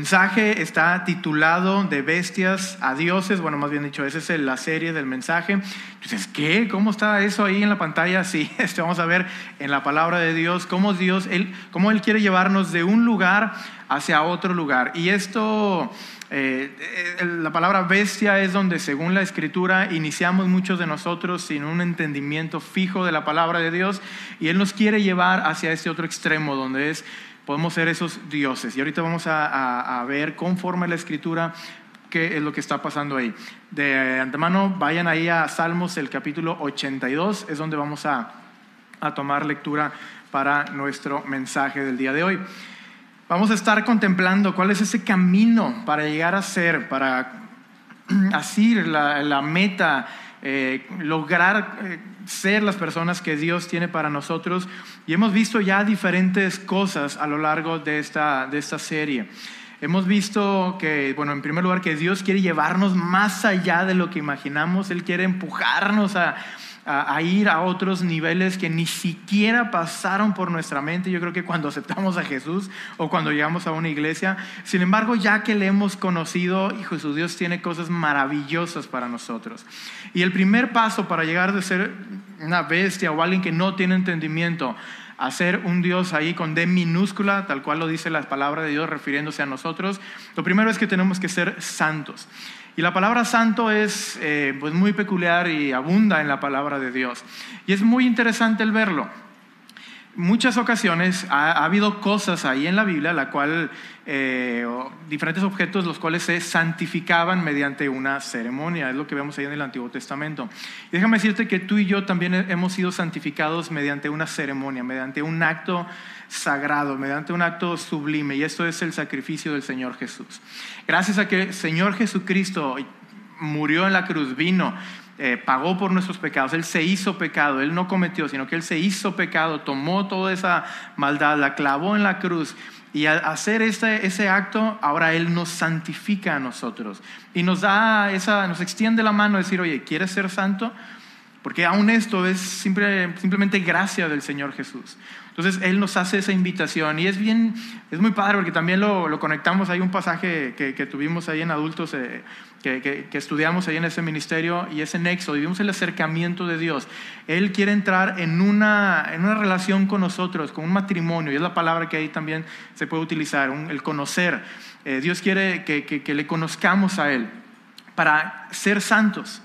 Mensaje está titulado de bestias a dioses, bueno, más bien dicho, esa es la serie del mensaje. Entonces, ¿qué? ¿Cómo está eso ahí en la pantalla? Sí, este, vamos a ver en la palabra de Dios cómo Dios, él, cómo Él quiere llevarnos de un lugar hacia otro lugar. Y esto, eh, la palabra bestia es donde, según la escritura, iniciamos muchos de nosotros sin un entendimiento fijo de la palabra de Dios, y Él nos quiere llevar hacia ese otro extremo, donde es podemos ser esos dioses. Y ahorita vamos a, ver conforme la escritura qué es lo que está pasando ahí. De antemano, vayan ahí a Salmos, el capítulo 82, es donde vamos a, a tomar lectura para nuestro mensaje del día de hoy. Vamos a estar contemplando cuál es ese camino para llegar a ser, para asir la, la meta eh, lograr eh, ser las personas que Dios tiene para nosotros. Y hemos visto ya diferentes cosas a lo largo de esta, de esta serie. Hemos visto que, bueno, en primer lugar, que Dios quiere llevarnos más allá de lo que imaginamos. Él quiere empujarnos a, a, ir a otros niveles que ni siquiera pasaron por nuestra mente. Yo creo que cuando aceptamos a Jesús o cuando llegamos a una iglesia, sin embargo, ya que le hemos conocido, y Jesús Dios tiene cosas maravillosas para nosotros. Y el primer paso para llegar de ser una bestia o alguien que no tiene entendimiento a ser un Dios ahí con D minúscula, tal cual lo dice la palabra de Dios refiriéndose a nosotros, lo primero es que tenemos que ser santos. Y la palabra santo es eh, pues muy peculiar y abunda en la palabra de Dios. Y es muy interesante el verlo. Muchas ocasiones ha, habido cosas ahí en la Biblia, la cual eh, diferentes objetos los cuales se santificaban mediante una ceremonia, es lo que vemos ahí en el Antiguo Testamento. Y déjame decirte que tú y yo también hemos sido santificados mediante una ceremonia, mediante un acto sagrado, mediante un acto sublime, y esto es el sacrificio del Señor Jesús. Gracias a que el Señor Jesucristo murió en la cruz, vino, eh, pagó por nuestros pecados, Él se hizo pecado, Él no cometió, sino que Él se hizo pecado, tomó toda esa maldad, la clavó en la cruz. Y al hacer este, ese acto, ahora Él nos santifica a nosotros. Y nos da esa, nos extiende la mano a decir, oye, ¿quieres ser santo? Porque aún esto es simplemente gracia del Señor Jesús. Entonces Él nos hace esa invitación y es bien, es muy padre porque también lo, conectamos, hay un pasaje que, tuvimos ahí en adultos, eh, que, estudiamos ahí en ese ministerio y ese nexo, y vimos el acercamiento de Dios. Él quiere entrar en una, en una relación con nosotros, con un matrimonio, y es la palabra que ahí también se puede utilizar, el conocer. Eh, Dios quiere que le conozcamos a Él para ser santos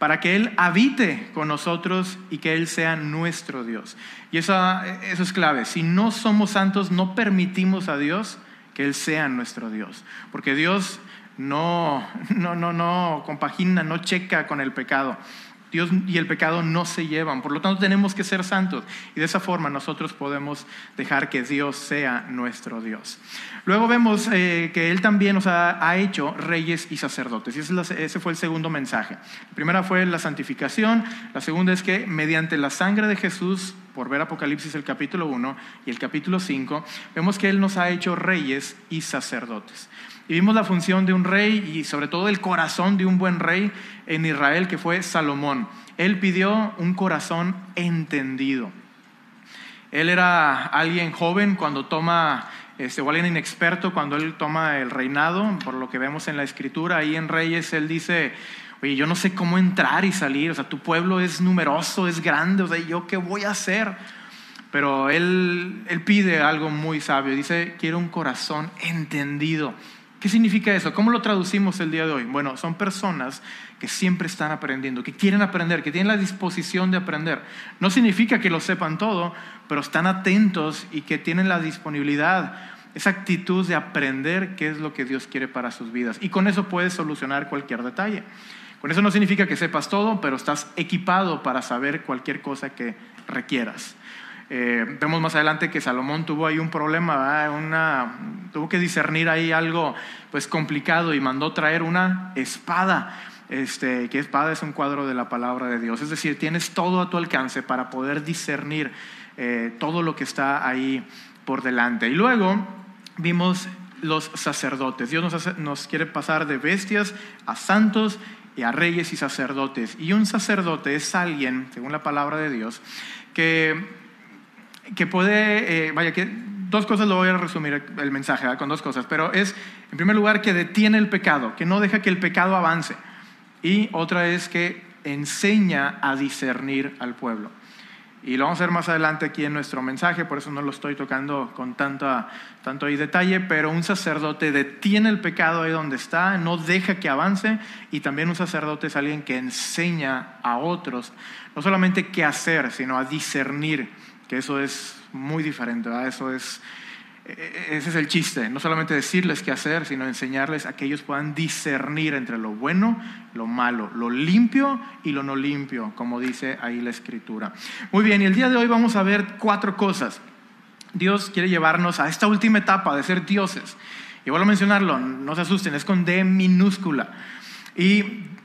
para que Él habite con nosotros y que Él sea nuestro Dios. Y eso, eso es clave. Si no somos santos, no permitimos a Dios que Él sea nuestro Dios. Porque Dios no, no, no, no compagina, no checa con el pecado. Dios y el pecado no se llevan, por lo tanto tenemos que ser santos y de esa forma nosotros podemos dejar que Dios sea nuestro Dios. Luego vemos eh, que Él también nos ha, hecho reyes y sacerdotes y ese, ese fue el segundo mensaje. La primera fue la santificación, la segunda es que mediante la sangre de Jesús, por ver Apocalipsis el capítulo 1 y el capítulo 5, vemos que Él nos ha hecho reyes y sacerdotes. Y vimos la función de un rey y sobre todo el corazón de un buen rey en Israel, que fue Salomón. Él pidió un corazón entendido. Él era alguien joven cuando toma, este, o alguien inexperto cuando él toma el reinado, por lo que vemos en la escritura, ahí en Reyes, él dice, oye, yo no sé cómo entrar y salir, o sea, tu pueblo es numeroso, es grande, o sea, ¿yo qué voy a hacer? Pero él, él pide algo muy sabio, dice, quiero un corazón entendido. ¿Qué significa eso? ¿Cómo lo traducimos el día de hoy? Bueno, son personas que siempre están aprendiendo, que quieren aprender, que tienen la disposición de aprender. No significa que lo sepan todo, pero están atentos y que tienen la disponibilidad, esa actitud de aprender qué es lo que Dios quiere para sus vidas. Y con eso puedes solucionar cualquier detalle. Con eso no significa que sepas todo, pero estás equipado para saber cualquier cosa que requieras. Eh, vemos más adelante que Salomón tuvo ahí un problema, una, tuvo que discernir ahí algo pues complicado y mandó traer una espada. Este, que espada es un cuadro de la palabra de Dios. Es decir, tienes todo a tu alcance para poder discernir eh, todo lo que está ahí por delante. Y luego vimos los sacerdotes. Dios nos, nos quiere pasar de bestias a santos y a reyes y sacerdotes. Y un sacerdote es alguien, según la palabra de Dios, que que puede, eh, vaya, que dos cosas lo voy a resumir el mensaje con dos cosas, pero es, en primer lugar, que detiene el pecado, que no deja que el pecado avance. Y otra es que enseña a discernir al pueblo. Y lo vamos a ver más adelante aquí en nuestro mensaje, por eso no lo estoy tocando con tanta, tanto ahí detalle, pero un sacerdote detiene el pecado ahí donde está, no deja que avance, y también un sacerdote es alguien que enseña a otros, no solamente qué hacer, sino a discernir, que eso es muy diferente, eso es e-, e-, ese es el chiste, no solamente decirles qué hacer, sino enseñarles a que ellos puedan discernir entre lo bueno, lo malo, lo limpio y lo no limpio, como dice ahí la escritura. Muy bien, y el día de hoy vamos a ver cuatro cosas. Dios quiere llevarnos a esta última etapa de ser dioses. Y vuelvo a mencionarlo, no se asusten, es con D minúscula. Y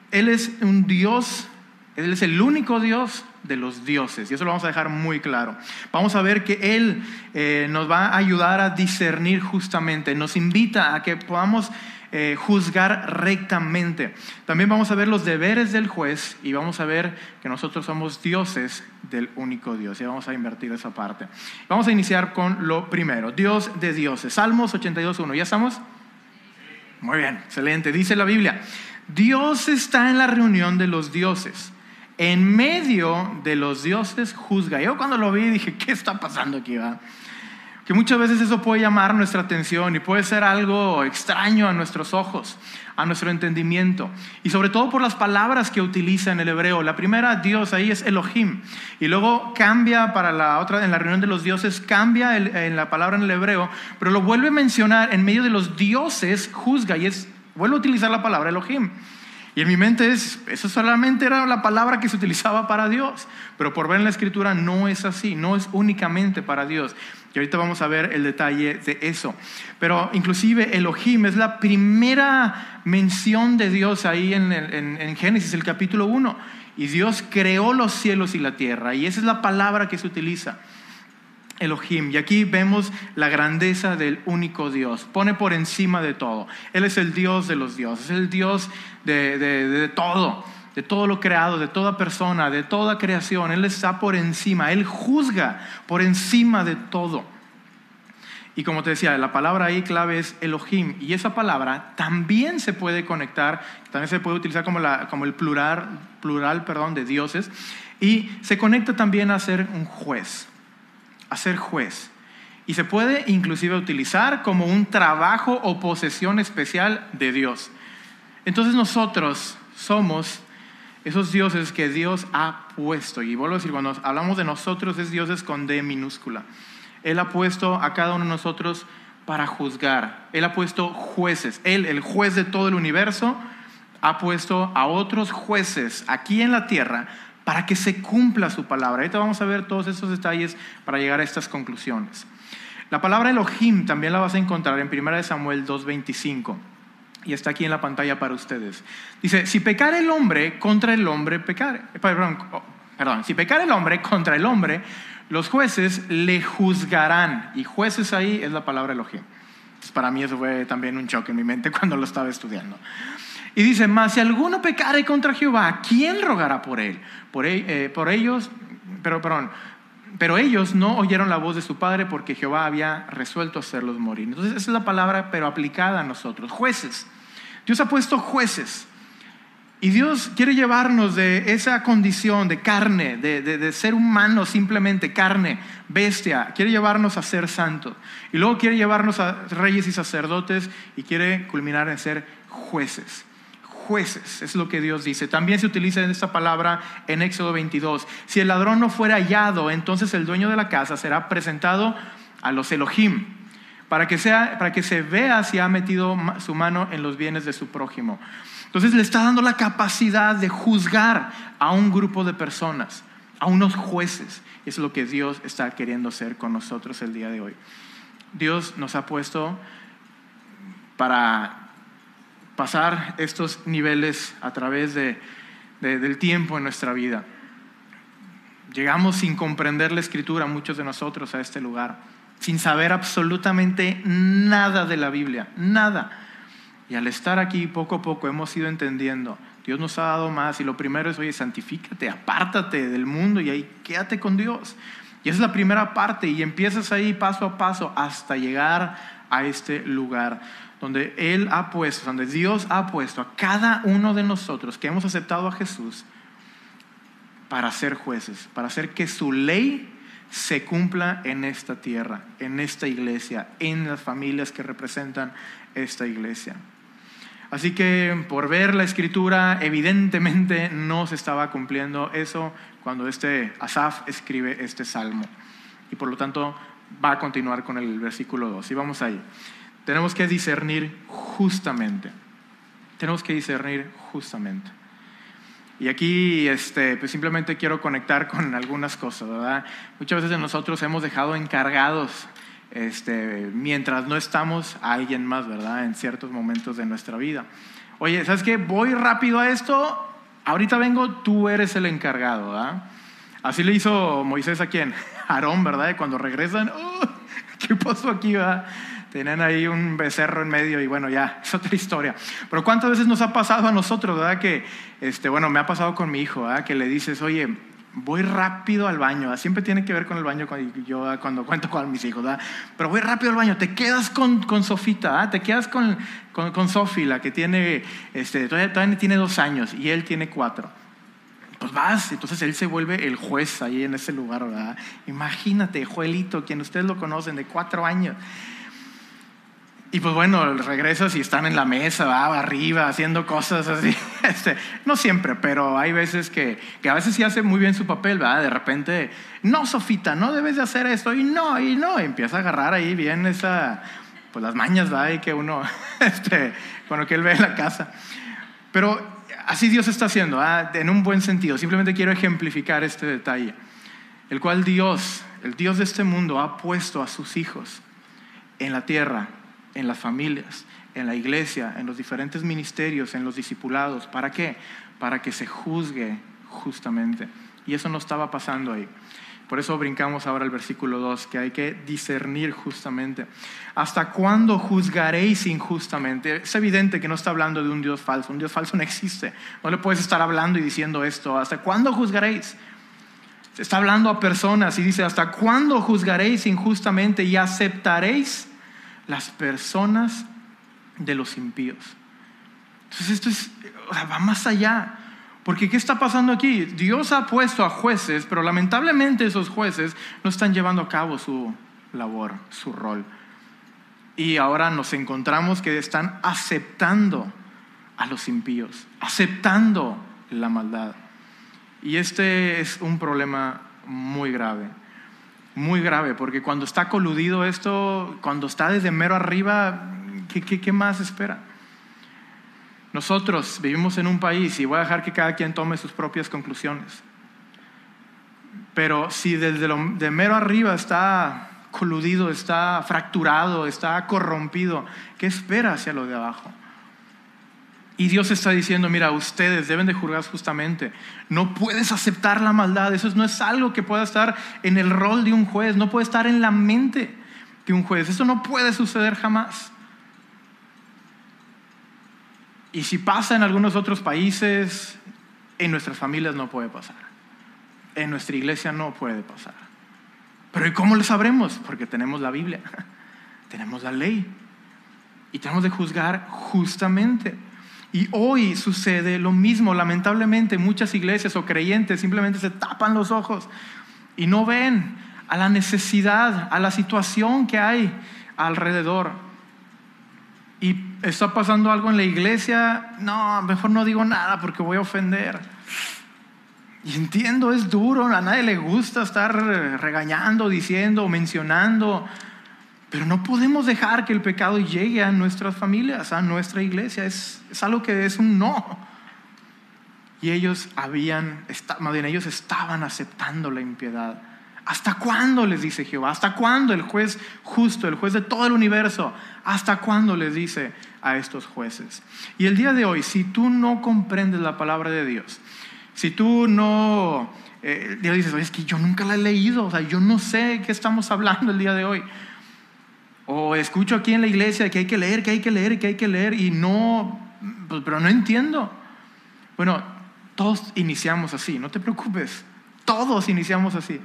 Él es un Dios, Él es el único Dios de los dioses. Y eso lo vamos a dejar muy claro. Vamos a ver que Él eh, nos va a ayudar a discernir justamente, nos invita a que podamos eh, juzgar rectamente. También vamos a ver los deberes del juez y vamos a ver que nosotros somos dioses del único Dios. Y vamos a invertir esa parte. Vamos a iniciar con lo primero, Dios de dioses. Salmos 82.1. ¿Ya estamos? Muy bien, excelente. Dice la Biblia, Dios está en la reunión de los dioses en medio de los dioses juzga. Yo cuando lo vi dije, ¿qué está pasando aquí? Va? Que muchas veces eso puede llamar nuestra atención y puede ser algo extraño a nuestros ojos, a nuestro entendimiento. Y sobre todo por las palabras que utiliza en el hebreo. La primera, Dios, ahí es Elohim. Y luego cambia para la otra, en la reunión de los dioses, cambia en la palabra en el hebreo, pero lo vuelve a mencionar en medio de los dioses, juzga. Y es, vuelve a utilizar la palabra Elohim. Y en mi mente es, eso solamente era la palabra que se utilizaba para Dios. Pero por ver en la escritura no es así, no es únicamente para Dios. Y ahorita vamos a ver el detalle de eso. Pero inclusive Elohim es la primera mención de Dios ahí en, en Génesis, el capítulo 1. Y Dios creó los cielos y la tierra. Y esa es la palabra que se utiliza. Elohim. Y aquí vemos la grandeza del único Dios. Pone por encima de todo. Él es el Dios de los dioses, es el Dios de, todo, de todo lo creado, de toda persona, de toda creación. Él está por encima, Él juzga por encima de todo. Y como te decía, la palabra ahí clave es Elohim. Y esa palabra también se puede conectar, también se puede utilizar como, la, como el plural, plural perdón, de dioses. Y se conecta también a ser un juez a ser juez. Y se puede inclusive utilizar como un trabajo o posesión especial de Dios. Entonces nosotros somos esos dioses que Dios ha puesto. Y vuelvo a decir, cuando hablamos de nosotros es dioses con D minúscula. Él ha puesto a cada uno de nosotros para juzgar. Él ha puesto jueces. Él, el juez de todo el universo, ha puesto a otros jueces aquí en la tierra para que se cumpla su palabra. Ahorita vamos a ver todos estos detalles para llegar a estas conclusiones. La palabra Elohim también la vas a encontrar en 1 Samuel 2.25 y está aquí en la pantalla para ustedes. Dice, si pecar el hombre contra el hombre, pecar, eh, perdón, oh, perdón, si pecar el hombre contra el hombre, los jueces le juzgarán. Y jueces ahí es la palabra Elohim. Para mí eso fue también un choque en mi mente cuando lo estaba estudiando. Y dice, mas si alguno pecare contra Jehová, ¿quién rogará por él? Por, e, eh, por ellos, pero perdón, pero ellos no oyeron la voz de su padre porque Jehová había resuelto hacerlos morir. Entonces, esa es la palabra, pero aplicada a nosotros. Jueces. Dios ha puesto jueces. Y Dios quiere llevarnos de esa condición de carne, de, de, ser humano simplemente, carne, bestia. Quiere llevarnos a ser santos. Y luego quiere llevarnos a reyes y sacerdotes y quiere culminar en ser jueces jueces, es lo que Dios dice. También se utiliza esta palabra en Éxodo 22. Si el ladrón no fuera hallado, entonces el dueño de la casa será presentado a los Elohim, para que, sea, para que se vea si ha metido su mano en los bienes de su prójimo. Entonces le está dando la capacidad de juzgar a un grupo de personas, a unos jueces. Es lo que Dios está queriendo hacer con nosotros el día de hoy. Dios nos ha puesto para pasar estos niveles a través de, del tiempo en nuestra vida. Llegamos sin comprender la escritura, muchos de nosotros, a este lugar, sin saber absolutamente nada de la Biblia, nada. Y al estar aquí poco a poco hemos ido entendiendo, Dios nos ha dado más y lo primero es, oye, santifícate, apártate del mundo y ahí quédate con Dios. Y esa es la primera parte y empiezas ahí paso a paso hasta llegar a este lugar donde Él ha puesto, donde Dios ha puesto a cada uno de nosotros que hemos aceptado a Jesús para ser jueces, para hacer que su ley se cumpla en esta tierra, en esta iglesia, en las familias que representan esta iglesia. Así que por ver la escritura, evidentemente no se estaba cumpliendo eso cuando este Asaf escribe este salmo. Y por lo tanto va a continuar con el versículo 2. Y vamos ahí. Tenemos que discernir justamente. Tenemos que discernir justamente. Y aquí este, pues simplemente quiero conectar con algunas cosas, ¿verdad? Muchas veces nosotros hemos dejado encargados, este, mientras no estamos, a alguien más, ¿verdad? En ciertos momentos de nuestra vida. Oye, ¿sabes qué? Voy rápido a esto, ahorita vengo, tú eres el encargado, ¿verdad? Así le hizo Moisés a quién? Aarón, ¿verdad? Y cuando regresan, ¡oh! ¿qué pasó aquí, verdad? Tenían ahí un becerro en medio y bueno, ya, es otra historia. Pero ¿cuántas veces nos ha pasado a nosotros, verdad? Que, este, bueno, me ha pasado con mi hijo, ¿verdad? Que le dices, oye, voy rápido al baño. Siempre tiene que ver con el baño yo cuando cuento con mis hijos, ¿verdad? Pero voy rápido al baño. Te quedas con, con Sofita, ¿verdad? Te quedas con, con, con Sofi, la que tiene, este, todavía, todavía tiene dos años y él tiene cuatro pues vas, entonces él se vuelve el juez ahí en ese lugar, ¿verdad? Imagínate, Joelito, quien ustedes lo conocen, de cuatro años. Y pues bueno, regresas y están en la mesa, ¿va? arriba, haciendo cosas así. Este, no siempre, pero hay veces que, que, a veces sí hace muy bien su papel, ¿verdad? De repente, no, Sofita, no debes de hacer esto, y no, y no, y empieza a agarrar ahí bien esa, pues las mañas, ¿va? Y que uno, este, con lo que él ve en la casa. Pero así Dios está haciendo, ¿ah? en un buen sentido. Simplemente quiero ejemplificar este detalle, el cual Dios, el Dios de este mundo, ha puesto a sus hijos en la tierra en las familias, en la iglesia, en los diferentes ministerios, en los discipulados. ¿Para qué? Para que se juzgue justamente. Y eso no estaba pasando ahí. Por eso brincamos ahora al versículo 2, que hay que discernir justamente. ¿Hasta cuándo juzgaréis injustamente? Es evidente que no está hablando de un Dios falso. Un Dios falso no existe. No le puedes estar hablando y diciendo esto. ¿Hasta cuándo juzgaréis? Está hablando a personas y dice, ¿hasta cuándo juzgaréis injustamente y aceptaréis las personas de los impíos. Entonces esto es, va más allá. Porque ¿qué está pasando aquí? Dios ha puesto a jueces, pero lamentablemente esos jueces no están llevando a cabo su labor, su rol. Y ahora nos encontramos que están aceptando a los impíos, aceptando la maldad. Y este es un problema muy grave muy grave, porque cuando está coludido esto, cuando está desde mero arriba, ¿qué, más espera? Nosotros vivimos en un país y voy a dejar que cada quien tome sus propias conclusiones. Pero si desde mero arriba está coludido, está fracturado, está corrompido, ¿qué espera hacia lo de abajo? Y Dios está diciendo, mira, ustedes deben de juzgar justamente. No puedes aceptar la maldad. Eso no es algo que pueda estar en el rol de un juez. No puede estar en la mente de un juez. Eso no puede suceder jamás. Y si pasa en algunos otros países, en nuestras familias no puede pasar. En nuestra iglesia no puede pasar. Pero ¿y cómo lo sabremos? Porque tenemos la Biblia, tenemos la ley y tenemos de juzgar justamente. Y hoy sucede lo mismo. Lamentablemente muchas iglesias o creyentes simplemente se tapan los ojos y no ven a la necesidad, a la situación que hay alrededor. Y está pasando algo en la iglesia, no, mejor no digo nada porque voy a ofender. Y entiendo, es duro, a nadie le gusta estar regañando, diciendo, mencionando pero no podemos dejar que el pecado llegue a nuestras familias, a nuestra iglesia. Es, es algo que es un no. Y ellos habían, más ellos estaban aceptando la impiedad. ¿Hasta cuándo les dice Jehová? ¿Hasta cuándo el juez justo, el juez de todo el universo? ¿Hasta cuándo les dice a estos jueces? Y el día de hoy, si tú no comprendes la palabra de Dios, si tú no eh, dices, es que yo nunca la he leído, o sea, yo no sé qué estamos hablando el día de hoy. O escucho aquí en la iglesia que hay que leer, que hay que leer, que hay que leer y no, pues, pero no entiendo. Bueno, todos iniciamos así, no te preocupes, todos iniciamos así.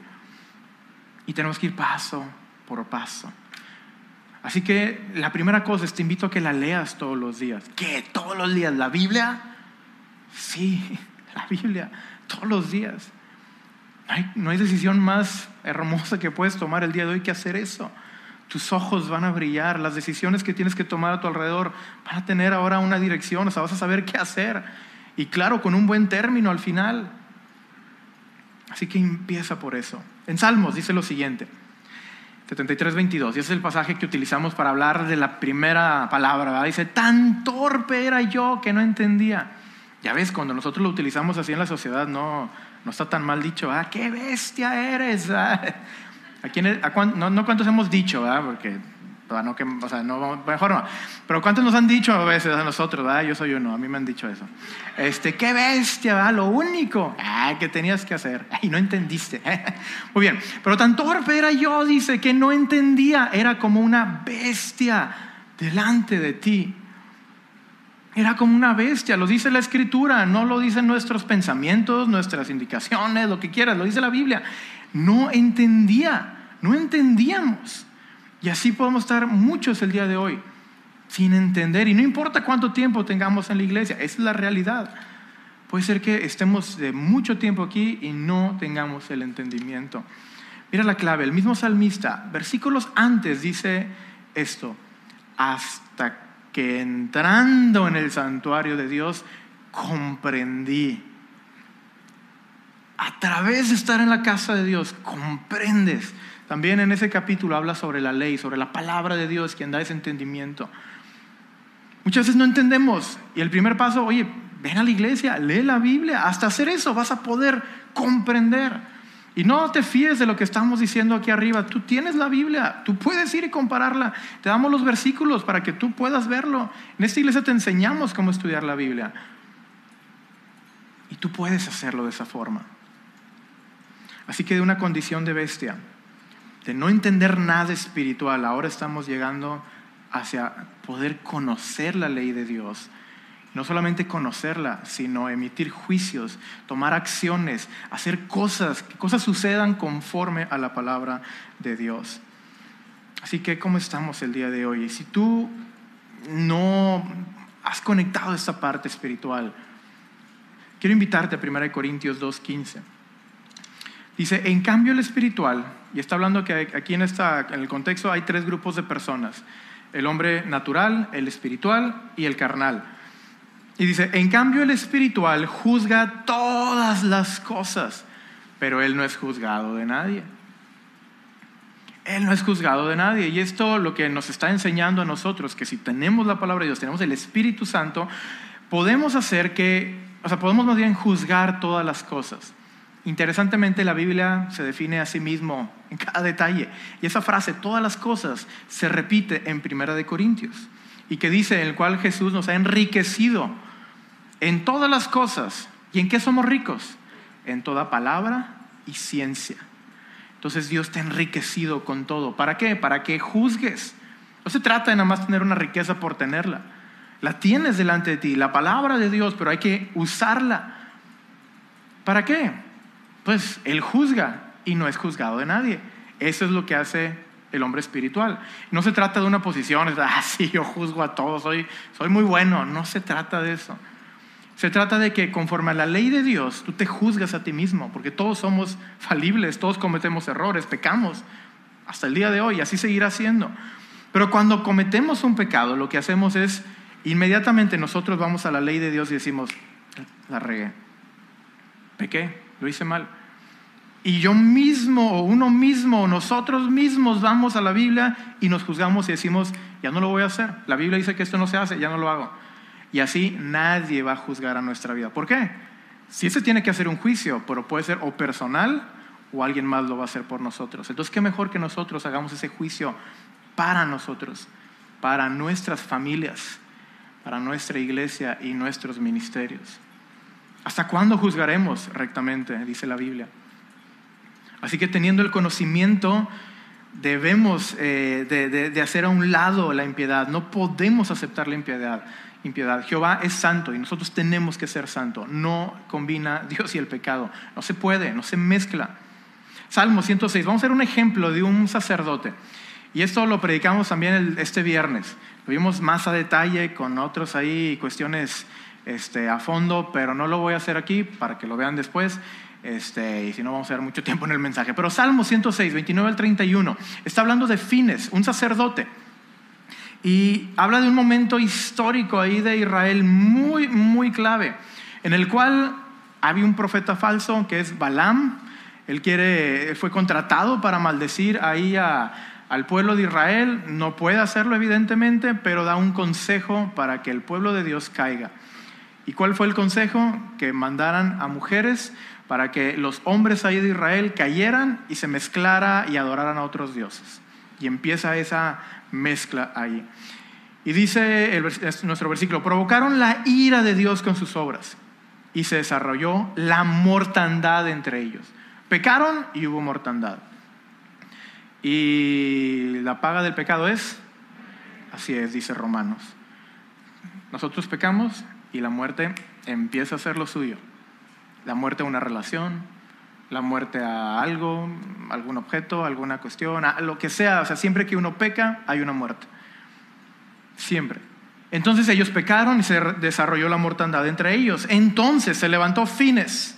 Y tenemos que ir paso por paso. Así que la primera cosa es te invito a que la leas todos los días. ¿Qué? ¿Todos los días? ¿La Biblia? Sí, la Biblia, todos los días. No hay, no hay decisión más hermosa que puedes tomar el día de hoy que hacer eso. Tus ojos van a brillar, las decisiones que tienes que tomar a tu alrededor van a tener ahora una dirección, o sea, vas a saber qué hacer. Y claro, con un buen término al final. Así que empieza por eso. En Salmos dice lo siguiente. 73, 22. Y ese es el pasaje que utilizamos para hablar de la primera palabra. Dice, tan torpe era yo que no entendía. Ya ves, cuando nosotros lo utilizamos así en la sociedad, no, no está tan mal dicho. Ah, qué bestia eres. ¿A quién, no, no cuántos hemos dicho, ¿verdad? porque no, que, o sea, no, mejor no. Pero ¿cuántos nos han dicho a veces a nosotros? ¿verdad? Yo soy uno, a mí me han dicho eso. Este, qué bestia, ¿verdad? Lo único ah, que tenías que hacer. Y no entendiste. Muy bien, pero tan torpe era yo, dice, que no entendía. Era como una bestia delante de ti. Era como una bestia, lo dice la escritura, no lo dicen nuestros pensamientos, nuestras indicaciones, lo que quieras, lo dice la Biblia. No entendía, no entendíamos. Y así podemos estar muchos el día de hoy sin entender. Y no importa cuánto tiempo tengamos en la iglesia, es la realidad. Puede ser que estemos de mucho tiempo aquí y no tengamos el entendimiento. Mira la clave, el mismo salmista, versículos antes dice esto, hasta que entrando en el santuario de Dios comprendí. A través de estar en la casa de Dios, comprendes también en ese capítulo habla sobre la ley, sobre la palabra de Dios, quien da ese entendimiento. Muchas veces no entendemos. Y el primer paso, oye, ven a la iglesia, lee la Biblia. Hasta hacer eso vas a poder comprender. Y no te fíes de lo que estamos diciendo aquí arriba. Tú tienes la Biblia, tú puedes ir y compararla. Te damos los versículos para que tú puedas verlo. En esta iglesia te enseñamos cómo estudiar la Biblia. Y tú puedes hacerlo de esa forma. Así que de una condición de bestia, de no entender nada espiritual, ahora estamos llegando hacia poder conocer la ley de Dios. No solamente conocerla, sino emitir juicios, tomar acciones, hacer cosas, que cosas sucedan conforme a la palabra de Dios. Así que, ¿cómo estamos el día de hoy? Si tú no has conectado esta parte espiritual, quiero invitarte a 1 Corintios 2.15. Dice, en cambio el espiritual, y está hablando que aquí en, esta, en el contexto hay tres grupos de personas, el hombre natural, el espiritual y el carnal. Y dice, en cambio el espiritual juzga todas las cosas, pero él no es juzgado de nadie. Él no es juzgado de nadie. Y esto lo que nos está enseñando a nosotros, que si tenemos la palabra de Dios, tenemos el Espíritu Santo, podemos hacer que, o sea, podemos más bien juzgar todas las cosas. Interesantemente, la Biblia se define a sí mismo en cada detalle. Y esa frase, todas las cosas, se repite en Primera de Corintios. Y que dice, en el cual Jesús nos ha enriquecido en todas las cosas. ¿Y en qué somos ricos? En toda palabra y ciencia. Entonces Dios te ha enriquecido con todo. ¿Para qué? Para que juzgues. No se trata de nada más tener una riqueza por tenerla. La tienes delante de ti, la palabra de Dios, pero hay que usarla. ¿Para qué? Pues él juzga y no es juzgado de nadie. Eso es lo que hace el hombre espiritual. No se trata de una posición, es, ah, yo juzgo a todos, soy, soy muy bueno. No se trata de eso. Se trata de que conforme a la ley de Dios, tú te juzgas a ti mismo, porque todos somos falibles, todos cometemos errores, pecamos, hasta el día de hoy, así seguirá siendo. Pero cuando cometemos un pecado, lo que hacemos es, inmediatamente nosotros vamos a la ley de Dios y decimos, la regué, pequé, lo hice mal. Y yo mismo, o uno mismo, o nosotros mismos vamos a la Biblia y nos juzgamos y decimos, ya no lo voy a hacer. La Biblia dice que esto no se hace, ya no lo hago. Y así nadie va a juzgar a nuestra vida. ¿Por qué? Si se tiene que hacer un juicio, pero puede ser o personal o alguien más lo va a hacer por nosotros. Entonces, qué mejor que nosotros hagamos ese juicio para nosotros, para nuestras familias, para nuestra iglesia y nuestros ministerios. ¿Hasta cuándo juzgaremos rectamente? Dice la Biblia. Así que teniendo el conocimiento, debemos eh, de, hacer a un lado la impiedad. No podemos aceptar la impiedad. impiedad. Jehová es santo y nosotros tenemos que ser santo. No combina Dios y el pecado. No se puede, no se mezcla. Salmo 106. Vamos a ver un ejemplo de un sacerdote. Y esto lo predicamos también este viernes. Lo vimos más a detalle con otros ahí cuestiones este, a fondo, pero no lo voy a hacer aquí para que lo vean después. Este, y si no, vamos a ver mucho tiempo en el mensaje. Pero Salmo 106, 29 al 31, está hablando de Fines, un sacerdote. Y habla de un momento histórico ahí de Israel muy, muy clave, en el cual había un profeta falso que es Balaam. Él quiere, fue contratado para maldecir ahí al pueblo de Israel. No puede hacerlo, evidentemente, pero da un consejo para que el pueblo de Dios caiga. ¿Y cuál fue el consejo? Que mandaran a mujeres para que los hombres ahí de Israel cayeran y se mezclara y adoraran a otros dioses. Y empieza esa mezcla ahí. Y dice nuestro versículo, provocaron la ira de Dios con sus obras y se desarrolló la mortandad entre ellos. Pecaron y hubo mortandad. Y la paga del pecado es, así es, dice Romanos. Nosotros pecamos y la muerte empieza a ser lo suyo. La muerte a una relación, la muerte a algo, algún objeto, alguna cuestión, a lo que sea. O sea, siempre que uno peca, hay una muerte. Siempre. Entonces ellos pecaron y se desarrolló la mortandad entre ellos. Entonces se levantó Fines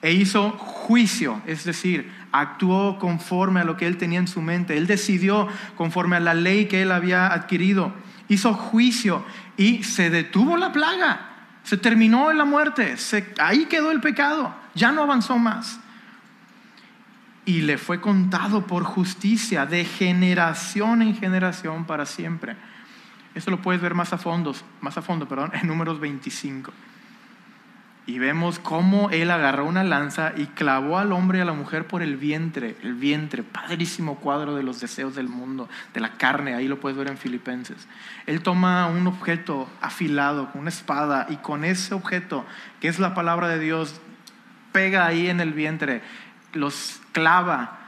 e hizo juicio, es decir, actuó conforme a lo que él tenía en su mente. Él decidió conforme a la ley que él había adquirido. Hizo juicio y se detuvo la plaga. Se terminó en la muerte. ahí quedó el pecado. Ya no avanzó más. Y le fue contado por justicia de generación en generación para siempre. Esto lo puedes ver más a fondo, más a fondo, perdón, en números 25. Y vemos cómo él agarró una lanza y clavó al hombre y a la mujer por el vientre, el vientre, padrísimo cuadro de los deseos del mundo, de la carne, ahí lo puedes ver en Filipenses. Él toma un objeto afilado, con una espada, y con ese objeto, que es la palabra de Dios, pega ahí en el vientre, los clava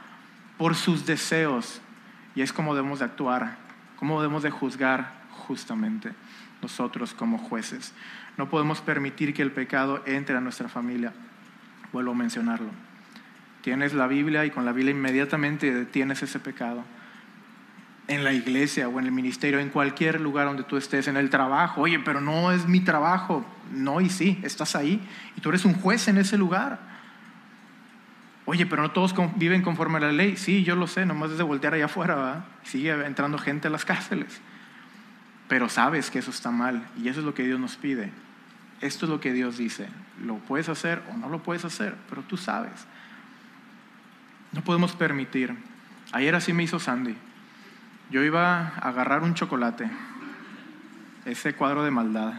por sus deseos. Y es como debemos de actuar, como debemos de juzgar justamente nosotros como jueces. No podemos permitir que el pecado entre a nuestra familia. Vuelvo a mencionarlo. Tienes la Biblia y con la Biblia inmediatamente detienes ese pecado. En la iglesia o en el ministerio, en cualquier lugar donde tú estés, en el trabajo. Oye, pero no es mi trabajo. No y sí, estás ahí y tú eres un juez en ese lugar. Oye, pero no todos viven conforme a la ley. Sí, yo lo sé, nomás es de voltear allá afuera, Sigue entrando gente a las cárceles pero sabes que eso está mal y eso es lo que Dios nos pide. Esto es lo que Dios dice. Lo puedes hacer o no lo puedes hacer, pero tú sabes. No podemos permitir. Ayer así me hizo Sandy. Yo iba a agarrar un chocolate, ese cuadro de maldad,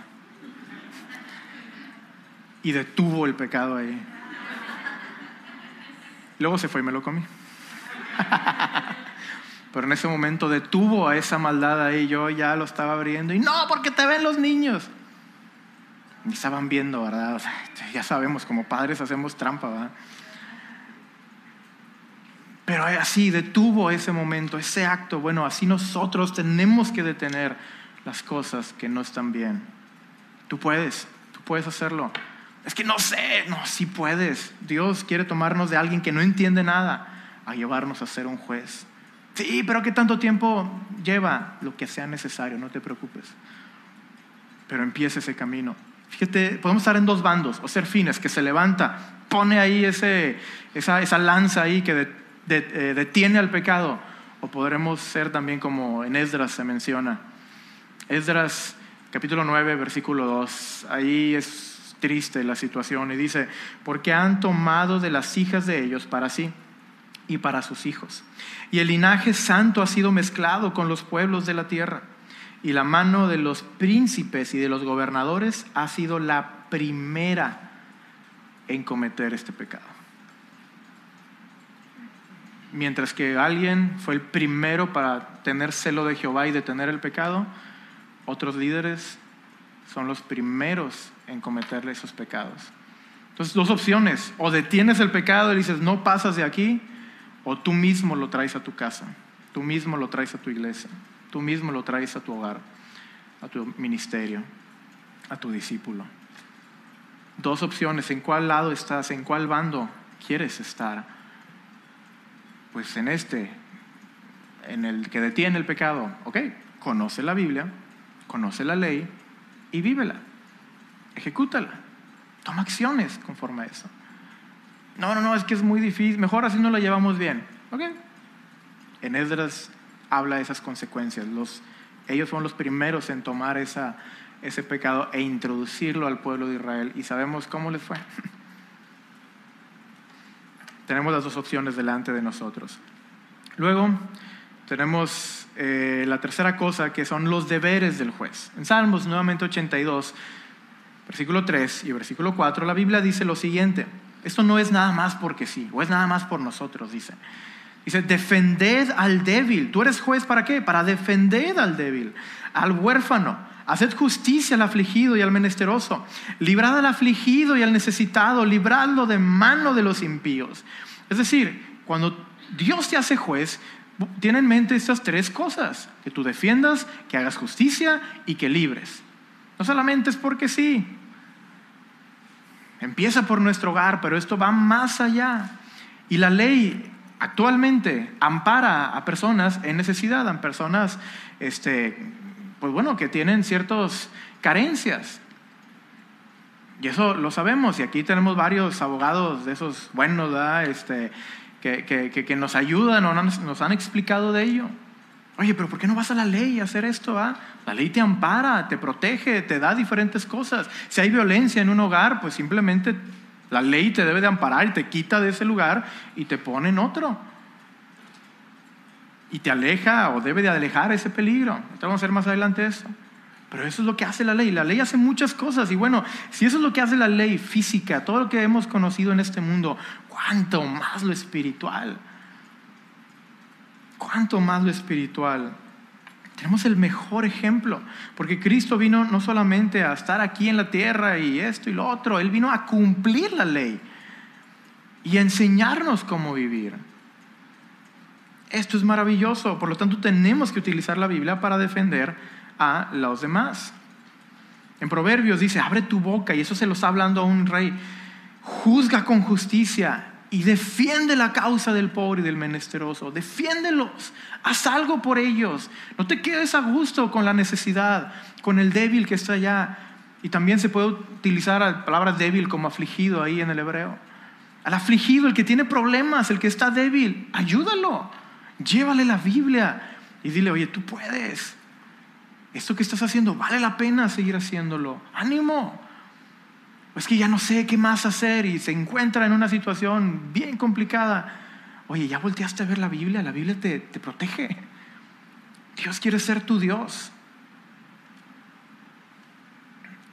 y detuvo el pecado ahí. Luego se fue y me lo comí. Pero en ese momento detuvo a esa maldad ahí, yo ya lo estaba abriendo y no, porque te ven los niños. Y estaban viendo, ¿verdad? ya sabemos, como padres hacemos trampa, ¿verdad? Pero así detuvo ese momento, ese acto. Bueno, así nosotros tenemos que detener las cosas que no están bien. Tú puedes, tú puedes hacerlo. Es que no sé, no, sí puedes. Dios quiere tomarnos de alguien que no entiende nada a llevarnos a ser un juez. Sí, pero ¿qué tanto tiempo lleva? Lo que sea necesario, no te preocupes. Pero empieza ese camino. Fíjate, podemos estar en dos bandos, o ser fines, que se levanta, pone ahí ese, esa, esa lanza ahí que eh, detiene al pecado, o podremos ser también como en Esdras se menciona. Esdras capítulo 9, versículo 2, ahí es triste la situación y dice, porque han tomado de las hijas de ellos para sí y para sus hijos. Y el linaje santo ha sido mezclado con los pueblos de la tierra. Y la mano de los príncipes y de los gobernadores ha sido la primera en cometer este pecado. Mientras que alguien fue el primero para tener celo de Jehová y detener el pecado, otros líderes son los primeros en cometerle esos pecados. Entonces, dos opciones, o detienes el pecado y dices, no pasas de aquí, o tú mismo lo traes a tu casa, tú mismo lo traes a tu iglesia, tú mismo lo traes a tu hogar, a tu ministerio, a tu discípulo. Dos opciones, ¿en cuál lado estás? ¿En cuál bando quieres estar? pues en este, en el que detiene el pecado, ok, conoce la Biblia, conoce la ley y vívela, ejecútala, toma acciones conforme a eso. No, no, no, es que es muy difícil, mejor así no la llevamos bien. Ok. En Esdras habla de esas consecuencias. Los, ellos fueron los primeros en tomar esa, ese pecado e introducirlo al pueblo de Israel. Y sabemos cómo les fue. tenemos las dos opciones delante de nosotros. Luego tenemos eh, la tercera cosa, que son los deberes del juez. En Salmos nuevamente 82, versículo 3 y versículo 4, la Biblia dice lo siguiente. Esto no es nada más porque sí, o es nada más por nosotros, dice. Dice, defended al débil. ¿Tú eres juez para qué? Para defender al débil, al huérfano. Haced justicia al afligido y al menesteroso. Librad al afligido y al necesitado. Libradlo de mano de los impíos. Es decir, cuando Dios te hace juez, tiene en mente estas tres cosas. Que tú defiendas, que hagas justicia y que libres. No solamente es porque sí, Empieza por nuestro hogar, pero esto va más allá. Y la ley actualmente ampara a personas en necesidad, a personas, este, pues bueno, que tienen ciertas carencias. Y eso lo sabemos, y aquí tenemos varios abogados de esos buenos, este, que, que, nos ayudan o nos han explicado de ello. Oye, pero ¿por qué no vas a la ley a hacer esto? Ah? La ley te ampara, te protege, te da diferentes cosas. Si hay violencia en un hogar, pues simplemente la ley te debe de amparar y te quita de ese lugar y te pone en otro. Y te aleja o debe de alejar ese peligro. Vamos a ver más adelante eso. Pero eso es lo que hace la ley. La ley hace muchas cosas. Y bueno, si eso es lo que hace la ley física, todo lo que hemos conocido en este mundo, ¿cuánto más lo espiritual? ¿Cuánto más lo espiritual? Tenemos el mejor ejemplo, porque Cristo vino no solamente a estar aquí en la tierra y esto y lo otro, Él vino a cumplir la ley y a enseñarnos cómo vivir. Esto es maravilloso, por lo tanto tenemos que utilizar la Biblia para defender a los demás. En Proverbios dice, abre tu boca, y eso se lo está hablando a un rey, juzga con justicia y defiende la causa del pobre y del menesteroso. Defiéndelos. Haz algo por ellos. No te quedes a gusto con la necesidad, con el débil que está allá. Y también se puede utilizar la palabra débil como afligido ahí en el hebreo. Al afligido, el que tiene problemas, el que está débil, ayúdalo. Llévale la Biblia y dile, oye, tú puedes. Esto que estás haciendo vale la pena seguir haciéndolo. Ánimo es que ya no sé qué más hacer y se encuentra en una situación bien complicada. Oye, ya volteaste a ver la Biblia, la Biblia te, te protege. Dios quiere ser tu Dios.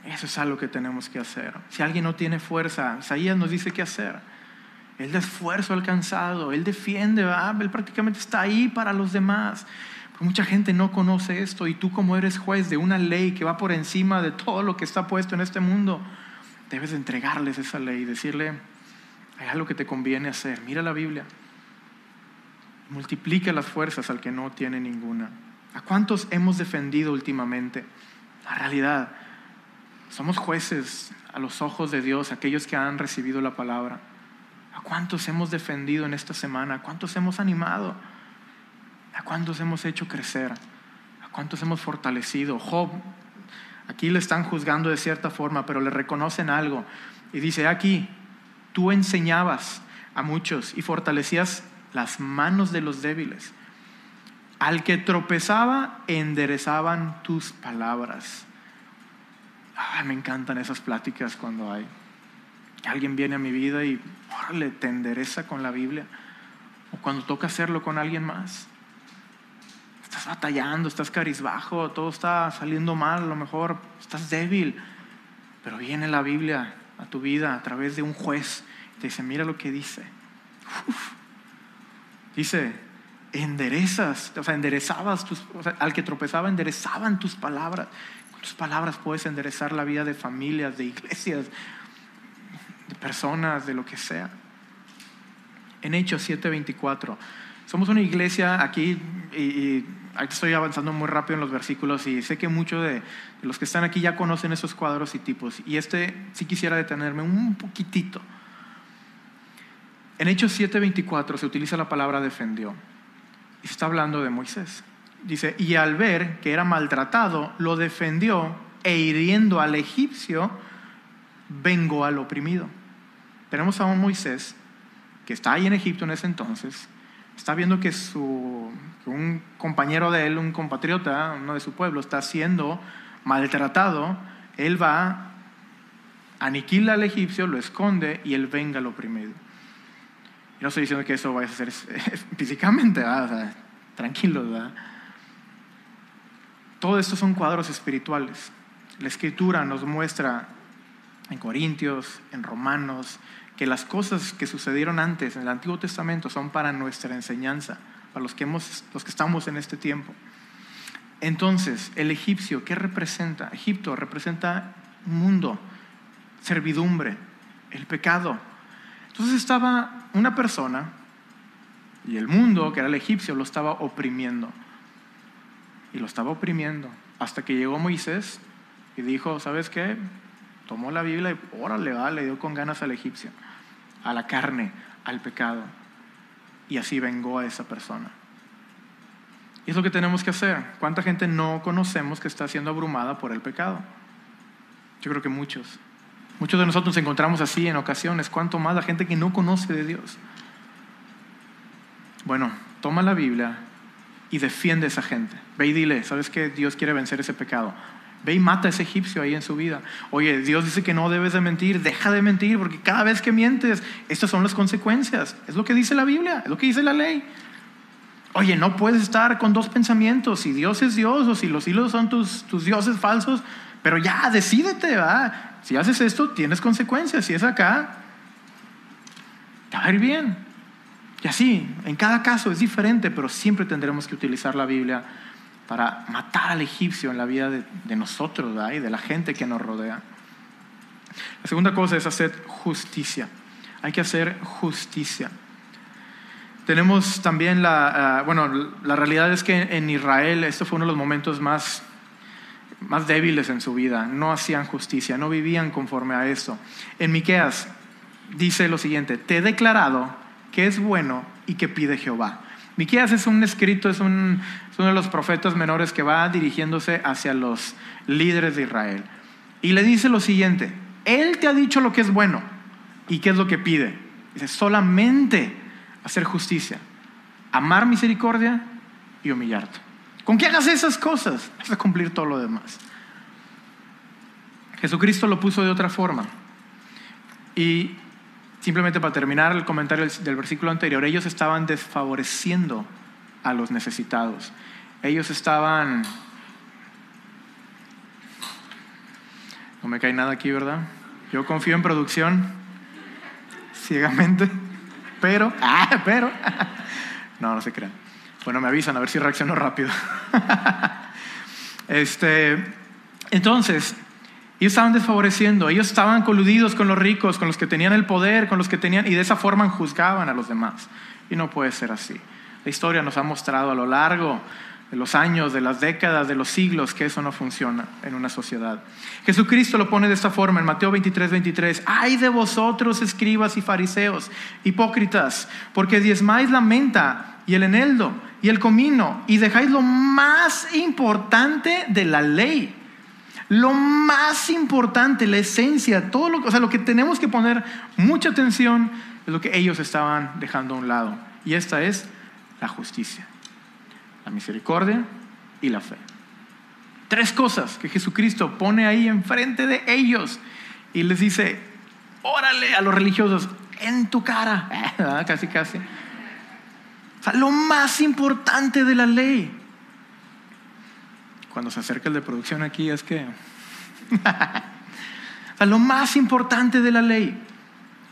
Eso es algo que tenemos que hacer. Si alguien no tiene fuerza, Isaías nos dice qué hacer. Él da esfuerzo alcanzado, Él defiende, Él prácticamente está ahí para los demás. mucha gente no conoce esto y tú como eres juez de una ley que va por encima de todo lo que está puesto en este mundo, debes entregarles esa ley decirle, hay algo que te conviene hacer, mira la Biblia, multiplica las fuerzas al que no tiene ninguna. ¿A cuántos hemos defendido últimamente? La realidad, somos jueces a los ojos de Dios, aquellos que han recibido la palabra. ¿A cuántos hemos defendido en esta semana? ¿A cuántos hemos animado? ¿A cuántos hemos hecho crecer? ¿A cuántos hemos fortalecido? Job Aquí le están juzgando de cierta forma, pero le reconocen algo. Y dice, aquí, tú enseñabas a muchos y fortalecías las manos de los débiles. Al que tropezaba, enderezaban tus palabras. me encantan esas pláticas cuando hay. Alguien viene a mi vida y le te endereza con la Biblia. O cuando toca hacerlo con alguien más estás batallando, estás carizbajo, todo está saliendo mal, a lo mejor estás débil, pero viene la Biblia a tu vida a través de un juez y te dice, mira lo que dice. Dice, enderezas, o sea, enderezabas tus, al que tropezaba, enderezaban tus palabras. Con tus palabras puedes enderezar la vida de familias, de iglesias, de personas, de lo que sea. En Hechos 7:24 somos una iglesia aquí y, estoy avanzando muy rápido en los versículos y sé que muchos de los que están aquí ya conocen esos cuadros y tipos. Y este sí quisiera detenerme un poquitito. En Hechos 7:24 se utiliza la palabra defendió. Y está hablando de Moisés. Dice, y al ver que era maltratado, lo defendió e hiriendo al egipcio, vengó al oprimido. Tenemos a un Moisés que está ahí en Egipto en ese entonces, está viendo que, su, un compañero de él, un compatriota, uno de su pueblo, está siendo maltratado, él va, aniquila al egipcio, lo esconde y él venga al oprimido. Y no estoy diciendo que eso vaya a ser físicamente, tranquilo, ¿verdad? Todo esto son cuadros espirituales. La escritura nos muestra en Corintios, en Romanos, que las cosas que sucedieron antes en el Antiguo Testamento son para nuestra enseñanza, para los que, hemos, los que estamos en este tiempo. Entonces, el egipcio, ¿qué representa? Egipto representa mundo, servidumbre, el pecado. Entonces estaba una persona y el mundo, que era el egipcio, lo estaba oprimiendo. Y lo estaba oprimiendo hasta que llegó Moisés y dijo, ¿sabes qué? Tomó la Biblia y órale, va, le dio con ganas al egipcio a la carne, al pecado. Y así vengó a esa persona. Y es lo que tenemos que hacer. ¿Cuánta gente no conocemos que está siendo abrumada por el pecado? Yo creo que muchos. Muchos de nosotros nos encontramos así en ocasiones. ¿Cuánto más la gente que no conoce de Dios? Bueno, toma la Biblia y defiende a esa gente. Ve y dile, ¿sabes que Dios quiere vencer ese pecado? Ve y mata a ese egipcio ahí en su vida. Oye, Dios dice que no debes de mentir, deja de mentir, porque cada vez que mientes, estas son las consecuencias. Es lo que dice la Biblia, es lo que dice la ley. Oye, no puedes estar con dos pensamientos, si Dios es Dios o si los hilos son tus, tus dioses falsos, pero ya, decídete, ¿va? Si haces esto, tienes consecuencias. Si es acá, te va a ir bien. Y así, en cada caso es diferente, pero siempre tendremos que utilizar la Biblia para matar al egipcio en la vida de, nosotros de la gente que nos rodea. La segunda cosa es hacer justicia. Hay que hacer justicia. Tenemos también la, ah, bueno, la realidad es que en Israel esto fue uno de los momentos más, más débiles en su vida. No hacían justicia, no vivían conforme a eso. En Miqueas dice lo siguiente: Te he declarado que es bueno y que pide Jehová. Miqueas es un escrito, es, uno de los profetas menores que va dirigiéndose hacia los líderes de Israel. Y le dice lo siguiente, Él te ha dicho lo que es bueno. ¿Y qué es lo que pide? Dice, solamente hacer justicia, amar misericordia y humillarte. Con que hagas esas cosas, vas a cumplir todo lo demás. Jesucristo lo puso de otra forma. Y Simplemente para terminar el comentario del versículo anterior, ellos estaban desfavoreciendo a los necesitados. Ellos estaban... No me cae nada aquí, ¿verdad? Yo confío en producción ciegamente, pero... Ah, pero... No, no se crean. Bueno, me avisan a ver si reacciono rápido. Este, entonces, ellos estaban desfavoreciendo, ellos estaban coludidos con los ricos, con los que tenían el poder, con los que tenían, y de esa forma juzgaban a los demás. Y no puede ser así. La historia nos ha mostrado a lo largo de los años, de las décadas, de los siglos, que eso no funciona en una sociedad. Jesucristo lo pone de esta forma en Mateo 23, 23. Ay de vosotros, escribas y fariseos, hipócritas, porque diezmáis la menta y el eneldo y el comino y dejáis lo más importante de la ley lo más importante, la esencia, todo lo, o sea, lo que tenemos que poner mucha atención es lo que ellos estaban dejando a un lado. Y esta es la justicia, la misericordia y la fe. Tres cosas que Jesucristo pone ahí enfrente de ellos y les dice, órale a los religiosos, en tu cara, casi, casi. O sea, lo más importante de la ley cuando se acerca el de producción aquí es que... lo más importante de la ley,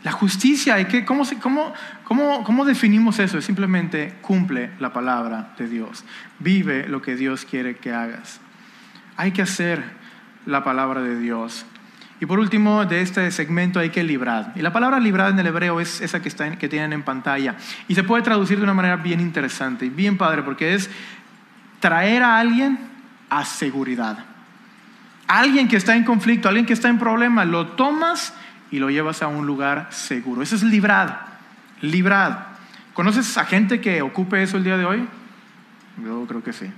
la justicia, ¿cómo, cómo, cómo, ¿cómo definimos eso? Es simplemente cumple la palabra de Dios, vive lo que Dios quiere que hagas. Hay que hacer la palabra de Dios. Y por último, de este segmento hay que librar. Y la palabra librar en el hebreo es esa que, está, que tienen en pantalla. Y se puede traducir de una manera bien interesante y bien padre, porque es traer a alguien a seguridad. Alguien que está en conflicto, alguien que está en problema, lo tomas y lo llevas a un lugar seguro. Eso es librar. librad. ¿Conoces a gente que ocupe eso el día de hoy? Yo creo que sí.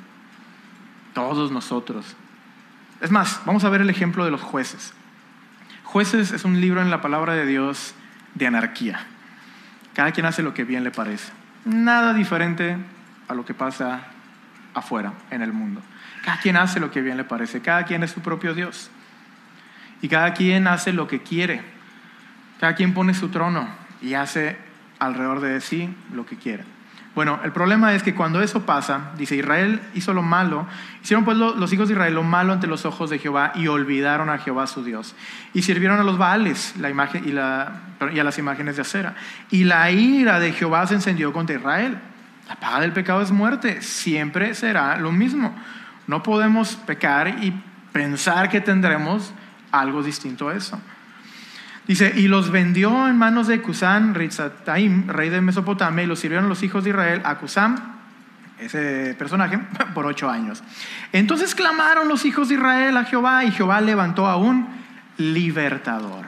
Todos nosotros. Es más, vamos a ver el ejemplo de los jueces. Jueces es un libro en la palabra de Dios de anarquía. Cada quien hace lo que bien le parece. Nada diferente a lo que pasa afuera, en el mundo. Cada quien hace lo que bien le parece. Cada quien es su propio Dios. Y cada quien hace lo que quiere. Cada quien pone su trono y hace alrededor de sí lo que quiere. Bueno, el problema es que cuando eso pasa, dice Israel hizo lo malo, hicieron pues los hijos de Israel lo malo ante los ojos de Jehová y olvidaron a Jehová su Dios. Y sirvieron a los Baales la imagen, y, la, y a las imágenes de acera. Y la ira de Jehová se encendió contra Israel. La paga del pecado es muerte, siempre será lo mismo. No podemos pecar y pensar que tendremos algo distinto a eso. Dice, y los vendió en manos de Cusán, Ritzataim, rey de Mesopotamia, y los sirvieron los hijos de Israel a Cusán, ese personaje, por ocho años. Entonces clamaron los hijos de Israel a Jehová, y Jehová levantó a un libertador.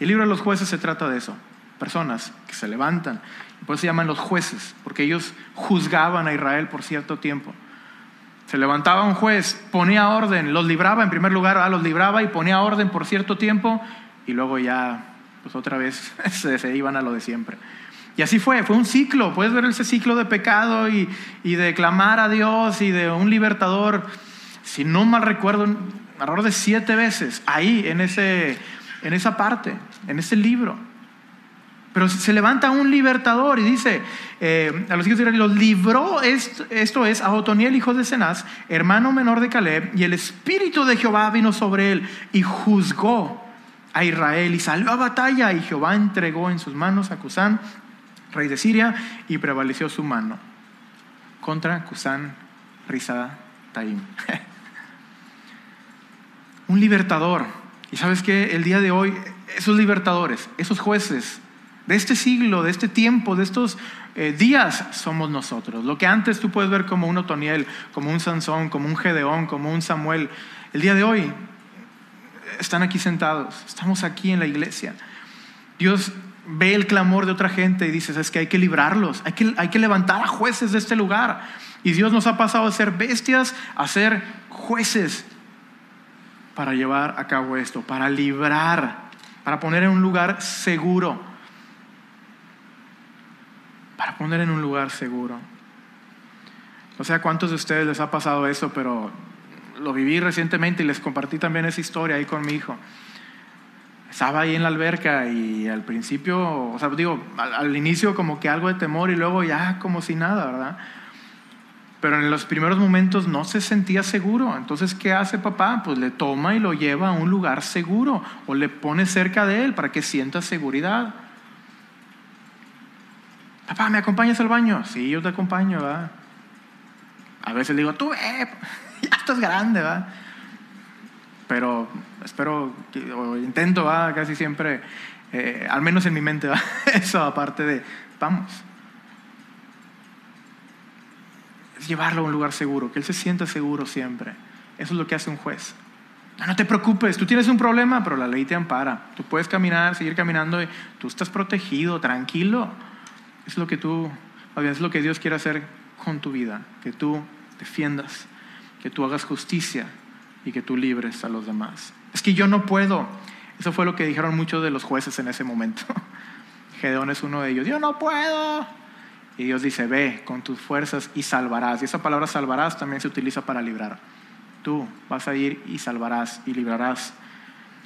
El libro de los jueces se trata de eso, personas que se levantan, por eso se llaman los jueces, porque ellos juzgaban a Israel por cierto tiempo. Se levantaba un juez, ponía orden, los libraba en primer lugar, ah, los libraba y ponía orden por cierto tiempo y luego ya, pues otra vez se, iban a lo de siempre. Y así fue, fue un ciclo, puedes ver ese ciclo de pecado y, y de clamar a Dios y de un libertador, si no mal recuerdo, alrededor de siete veces, ahí en, ese, en esa parte, en ese libro. Pero se levanta un libertador y dice eh, a los hijos de Israel, los libró, esto, es, a Otoniel, hijo de Cenaz, hermano menor de Caleb, y el espíritu de Jehová vino sobre él y juzgó a Israel y salió a batalla y Jehová entregó en sus manos a Cusán, rey de Siria, y prevaleció su mano contra Cusán, Rizada, Taim. Un libertador. Y sabes que el día de hoy, esos libertadores, esos jueces de este siglo, de este tiempo, de estos eh, días, somos nosotros. Lo que antes tú puedes ver como un Otoniel, como un Sansón, como un Gedeón, como un Samuel, el día de hoy están aquí sentados, estamos aquí en la iglesia. Dios ve el clamor de otra gente y dice, es que hay que librarlos, hay que, hay que levantar a jueces de este lugar. Y Dios nos ha pasado a ser bestias, a ser jueces para llevar a cabo esto, para librar, para poner en un lugar seguro. Para poner en un lugar seguro. No sé a cuántos de ustedes les ha pasado eso, pero lo viví recientemente y les compartí también esa historia ahí con mi hijo. Estaba ahí en la alberca y al principio, o sea, digo, al, inicio como que algo de temor y luego ya como si nada, ¿verdad? Pero en los primeros momentos no se sentía seguro. Entonces, ¿qué hace papá? Pues le toma y lo lleva a un lugar seguro o le pone cerca de él para que sienta seguridad. Papá, ¿me acompañas al baño? Sí, yo te acompaño, ¿verdad? A veces digo, tú, eh. ya estás grande, ¿va? Pero espero, o intento, ¿va? Casi siempre, eh, al menos en mi mente, ¿va? Eso aparte de, vamos. Es llevarlo a un lugar seguro, que él se sienta seguro siempre. Eso es lo que hace un juez. No, no te preocupes, tú tienes un problema, pero la ley te ampara. Tú puedes caminar, seguir caminando tú estás protegido, tranquilo. Es lo que tú, es lo que Dios quiere hacer con tu vida, que tú defiendas que tú hagas justicia y que tú libres a los demás. Es que yo no puedo. Eso fue lo que dijeron muchos de los jueces en ese momento. Gedeón es uno de ellos. Yo no puedo. Y Dios dice, ve con tus fuerzas y salvarás. Y esa palabra salvarás también se utiliza para librar. Tú vas a ir y salvarás y librarás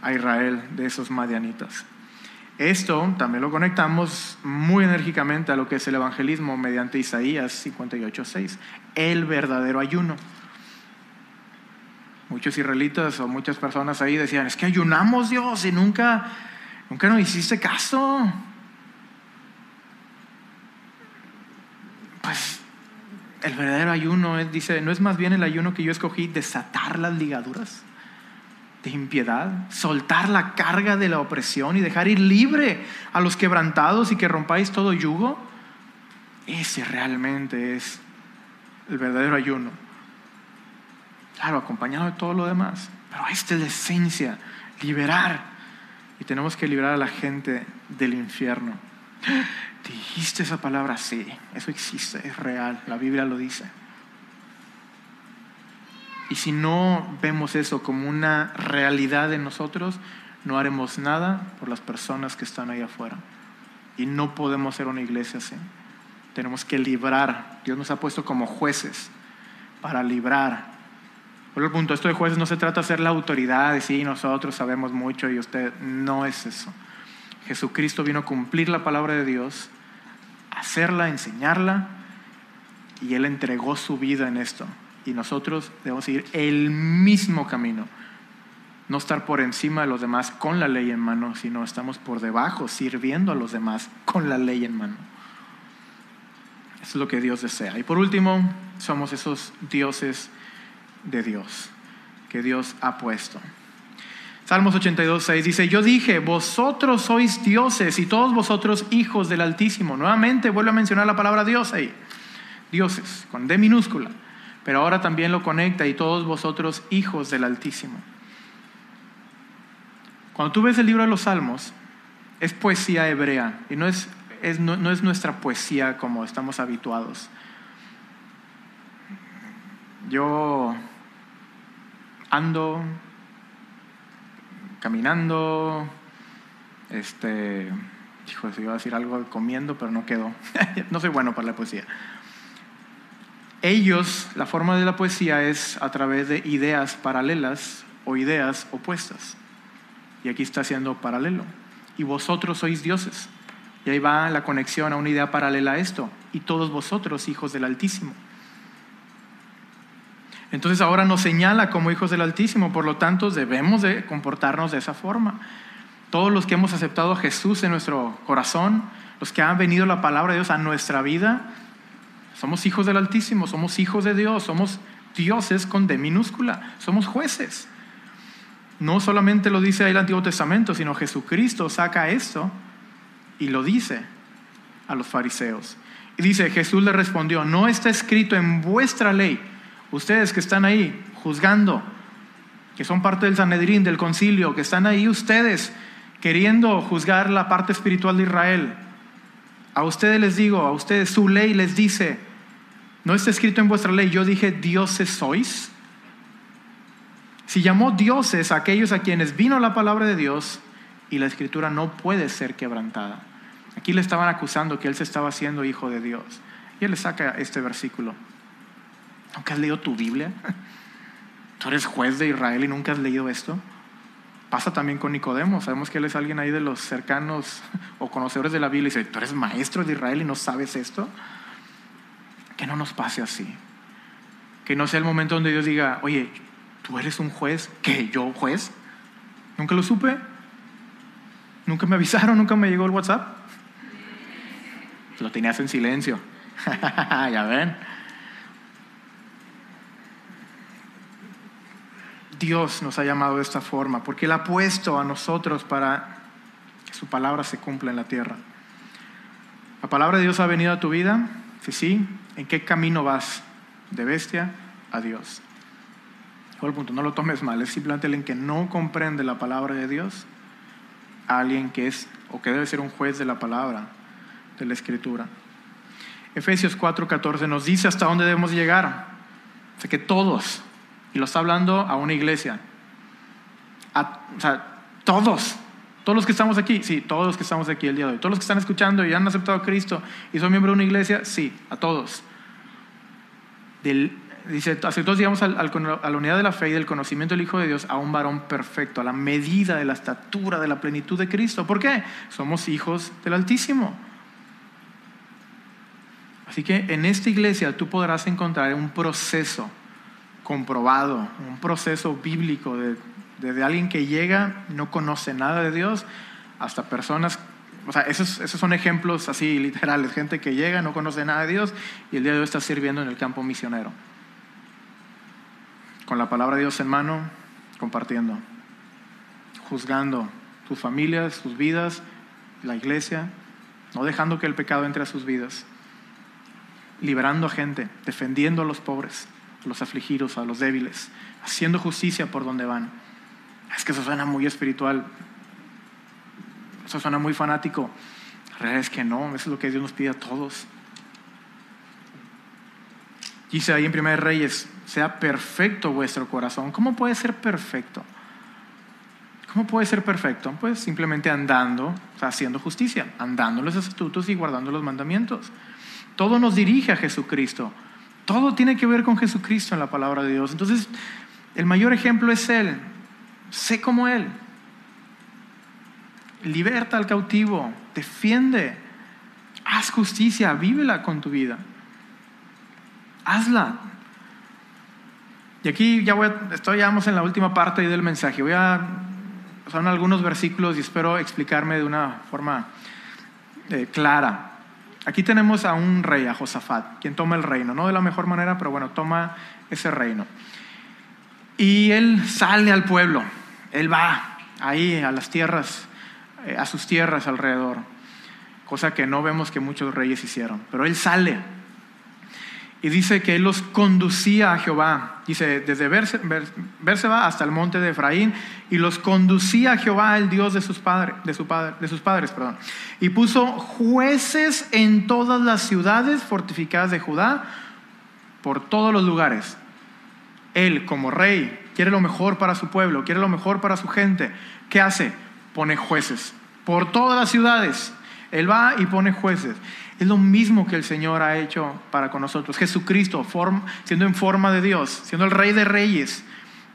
a Israel de esos madianitas. Esto también lo conectamos muy enérgicamente a lo que es el evangelismo mediante Isaías 58.6, el verdadero ayuno. Muchos israelitas o muchas personas ahí decían, es que ayunamos Dios y nunca, nunca nos hiciste caso. Pues el verdadero ayuno es, dice, no es más bien el ayuno que yo escogí, desatar las ligaduras de impiedad, soltar la carga de la opresión y dejar ir libre a los quebrantados y que rompáis todo yugo. Ese realmente es el verdadero ayuno. Claro, acompañado de todo lo demás. Pero esta es la esencia, liberar. Y tenemos que liberar a la gente del infierno. Dijiste esa palabra, sí, eso existe, es real, la Biblia lo dice. Y si no vemos eso como una realidad en nosotros, no haremos nada por las personas que están ahí afuera. Y no podemos ser una iglesia así. Tenemos que librar. Dios nos ha puesto como jueces para librar. Por el punto, esto de jueces no se trata de ser la autoridad, de sí, nosotros sabemos mucho y usted no es eso. Jesucristo vino a cumplir la palabra de Dios, hacerla, enseñarla, y Él entregó su vida en esto. Y nosotros debemos seguir el mismo camino. No estar por encima de los demás con la ley en mano, sino estamos por debajo, sirviendo a los demás con la ley en mano. Eso es lo que Dios desea. Y por último, somos esos dioses de Dios que Dios ha puesto. Salmos 82, 6 dice, yo dije, vosotros sois dioses y todos vosotros hijos del Altísimo. Nuevamente vuelve a mencionar la palabra Dios ahí. Dioses, con D minúscula. Pero ahora también lo conecta y todos vosotros hijos del Altísimo. Cuando tú ves el libro de los Salmos, es poesía hebrea y no es, no es nuestra poesía como estamos habituados. Yo ando caminando, este, hijo, iba a decir algo comiendo, pero no quedó. no soy bueno para la poesía. Ellos, la forma de la poesía es a través de ideas paralelas o ideas opuestas. Y aquí está siendo paralelo. Y vosotros sois dioses. Y ahí va la conexión a una idea paralela a esto. Y todos vosotros, hijos del Altísimo. Entonces ahora nos señala como hijos del Altísimo, por lo tanto debemos de comportarnos de esa forma. Todos los que hemos aceptado a Jesús en nuestro corazón, los que han venido la palabra de Dios a nuestra vida, somos hijos del Altísimo, somos hijos de Dios, somos dioses con D minúscula, somos jueces. No solamente lo dice ahí el Antiguo Testamento, sino Jesucristo saca esto y lo dice a los fariseos. Y dice, Jesús le respondió, no está escrito en vuestra ley ustedes que están ahí juzgando, que son parte del Sanedrín, del concilio, que están ahí ustedes queriendo juzgar la parte espiritual de Israel, a ustedes les digo, a ustedes su ley les dice, no está escrito en vuestra ley, yo dije, dioses sois. Si llamó dioses a aquellos a quienes vino la palabra de Dios y la escritura no puede ser quebrantada. Aquí le estaban acusando que él se estaba haciendo hijo de Dios. Y él le saca este versículo. ¿Nunca has leído tu Biblia? ¿Tú eres juez de Israel y nunca has leído esto? Pasa también con Nicodemo. Sabemos que él es alguien ahí de los cercanos o conocedores de la Biblia y dice, ¿tú eres maestro de Israel y no sabes esto? Que no nos pase así. Que no sea el momento donde Dios diga, oye, tú eres un juez. ¿Qué? ¿Yo juez? ¿Nunca lo supe? ¿Nunca me avisaron? ¿Nunca me llegó el WhatsApp? Lo tenías en silencio. ya ven. Dios nos ha llamado de esta forma, porque Él ha puesto a nosotros para que su palabra se cumpla en la tierra. ¿La palabra de Dios ha venido a tu vida? Si sí, ¿en qué camino vas? De bestia a Dios. el punto, no lo tomes mal, es simplemente alguien que no comprende la palabra de Dios, alguien que es o que debe ser un juez de la palabra, de la escritura. Efesios 4:14 nos dice hasta dónde debemos llegar. O que todos, y lo está hablando a una iglesia. o sea, todos, todos los que estamos aquí, sí, todos los que estamos aquí el día de hoy, todos los que están escuchando y han aceptado a Cristo y son miembros de una iglesia, sí, a todos. dice, hace todos llegamos a la unidad de la fe y del conocimiento del Hijo de Dios a un varón perfecto, a la medida de la estatura, de la plenitud de Cristo. ¿Por qué? Somos hijos del Altísimo. Así que en esta iglesia tú podrás encontrar un proceso comprobado, un proceso bíblico de, desde alguien que llega, no conoce nada de Dios, hasta personas, o sea, esos, esos son ejemplos así literales, gente que llega, no conoce nada de Dios y el día de hoy está sirviendo en el campo misionero. Con la palabra de Dios en mano, compartiendo, juzgando sus familias, sus vidas, la iglesia, no dejando que el pecado entre a sus vidas, liberando a gente, defendiendo a los pobres a los afligidos, a los débiles, haciendo justicia por donde van. Es que eso suena muy espiritual, eso suena muy fanático. La realidad es que no, eso es lo que Dios nos pide a todos. Dice ahí en Primer Reyes, sea perfecto vuestro corazón. ¿Cómo puede ser perfecto? ¿Cómo puede ser perfecto? Pues simplemente andando, haciendo justicia, andando los estatutos y guardando los mandamientos. Todo nos dirige a Jesucristo. Todo tiene que ver con Jesucristo en la palabra de Dios. Entonces, el mayor ejemplo es Él. Sé como Él. Liberta al cautivo, defiende, haz justicia, vívela con tu vida hazla. Y aquí ya voy, estoy, ya en la última parte del mensaje. Voy a, son algunos versículos y espero explicarme de una forma eh, clara. Aquí tenemos a un rey, a Josafat, quien toma el reino, no de la mejor manera, pero bueno, toma ese reino. Y él sale al pueblo, él va ahí a las tierras, eh, a sus tierras alrededor, cosa que no vemos que muchos reyes hicieron, pero él sale y dice que él los conducía a Jehová. Dice, desde Berseba hasta el monte de Efraín, y los conducía a Jehová, el Dios de sus, padres, de, de sus padres. Perdón. Y puso jueces en todas las ciudades fortificadas de Judá, por todos los lugares. Él, como rey, quiere lo mejor para su pueblo, quiere lo mejor para su gente. ¿Qué hace? Pone jueces por todas las ciudades. Él va y pone jueces. Es lo mismo que el Señor ha hecho para con nosotros. Jesucristo, siendo en forma de Dios, siendo el Rey de Reyes,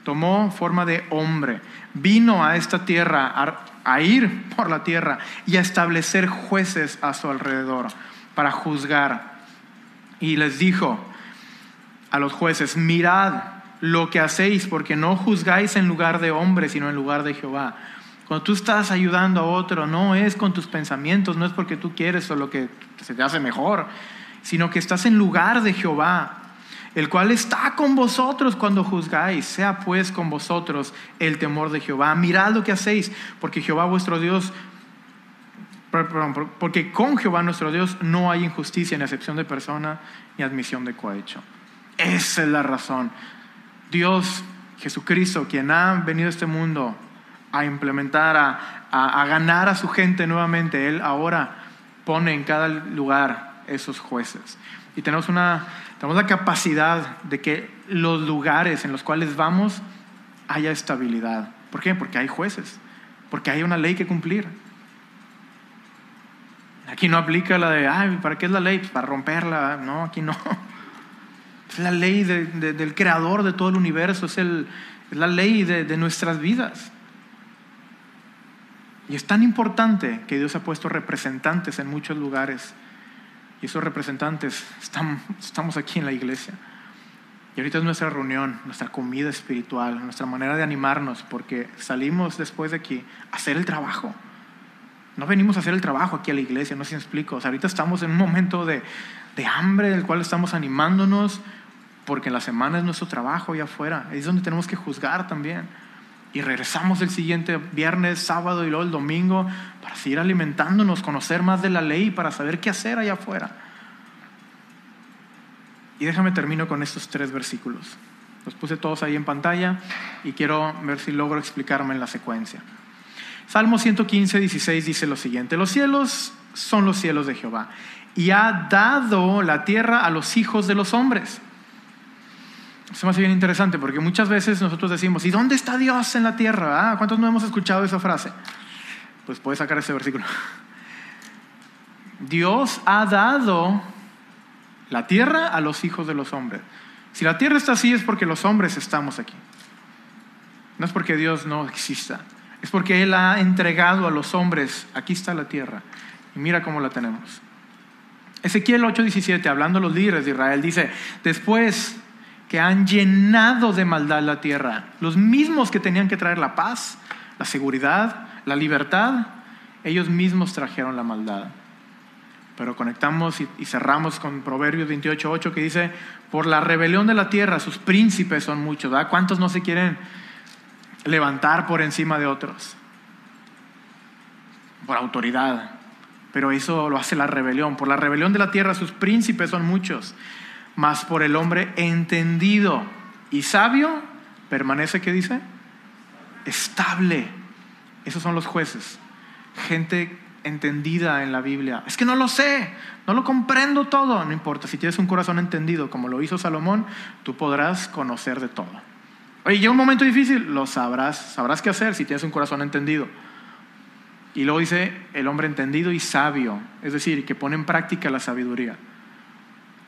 tomó forma de hombre, vino a esta tierra, a, a ir por la tierra y a establecer jueces a su alrededor para juzgar. Y les dijo a los jueces, mirad lo que hacéis, porque no juzgáis en lugar de hombre, sino en lugar de Jehová. Cuando tú estás ayudando a otro, no es con tus pensamientos, no es porque tú quieres o lo que se te hace mejor, sino que estás en lugar de Jehová, el cual está con vosotros cuando juzgáis. Sea pues con vosotros el temor de Jehová. Mirad lo que hacéis, porque Jehová vuestro Dios, porque con Jehová nuestro Dios no hay injusticia ni excepción de persona ni admisión de cohecho. Esa es la razón. Dios, Jesucristo, quien ha venido a este mundo a implementar, a, ganar a su gente nuevamente. Él ahora pone en cada lugar esos jueces. Y tenemos, una, tenemos la capacidad de que los lugares en los cuales vamos haya estabilidad. ¿Por qué? Porque hay jueces, porque hay una ley que cumplir. Aquí no aplica la de, ay, ¿para qué es la ley? Pues para romperla. No, aquí no. Es la ley del creador de todo el universo, es, la ley de nuestras vidas. Y es tan importante que Dios ha puesto representantes en muchos lugares. Y esos representantes estamos aquí en la iglesia. Y ahorita es nuestra reunión, nuestra comida espiritual, nuestra manera de animarnos, porque salimos después de aquí a hacer el trabajo. No venimos a hacer el trabajo aquí a la iglesia, no me explico. ahorita estamos en un momento de, de hambre, del cual estamos animándonos, porque en la semana es nuestro trabajo allá afuera. Es donde tenemos que juzgar también y regresamos el siguiente viernes, sábado y luego el domingo para seguir alimentándonos, conocer más de la ley, para saber qué hacer allá afuera. Y déjame termino con estos tres versículos. Los puse todos ahí en pantalla y quiero ver si logro explicarme en la secuencia. Salmo 115, 16 dice lo siguiente, los cielos son los cielos de Jehová y ha dado la tierra a los hijos de los hombres. Eso me hace bien interesante porque muchas veces nosotros decimos, ¿y dónde está Dios en la tierra? Ah, ¿Cuántos no hemos escuchado esa frase? Pues puedes sacar ese versículo. Dios ha dado la tierra a los hijos de los hombres. Si la tierra está así es porque los hombres estamos aquí. No es porque Dios no exista. Es porque Él ha entregado a los hombres, aquí está la tierra. Y mira cómo la tenemos. Ezequiel 8:17, hablando a los líderes de Israel, dice, después que han llenado de maldad la tierra. Los mismos que tenían que traer la paz, la seguridad, la libertad, ellos mismos trajeron la maldad. Pero conectamos y, cerramos con Proverbios 28.8 que dice, por la rebelión de la tierra sus príncipes son muchos. ¿Cuántos no se quieren levantar por encima de otros? Por autoridad. Pero eso lo hace la rebelión. Por la rebelión de la tierra sus príncipes son muchos mas por el hombre entendido y sabio permanece, ¿qué dice? Estable. Esos son los jueces. Gente entendida en la Biblia. Es que no lo sé, no lo comprendo todo. No importa, si tienes un corazón entendido como lo hizo Salomón, tú podrás conocer de todo. Oye, llega un momento difícil, lo sabrás, sabrás qué hacer si tienes un corazón entendido. Y luego dice el hombre entendido y sabio, es decir, que pone en práctica la sabiduría.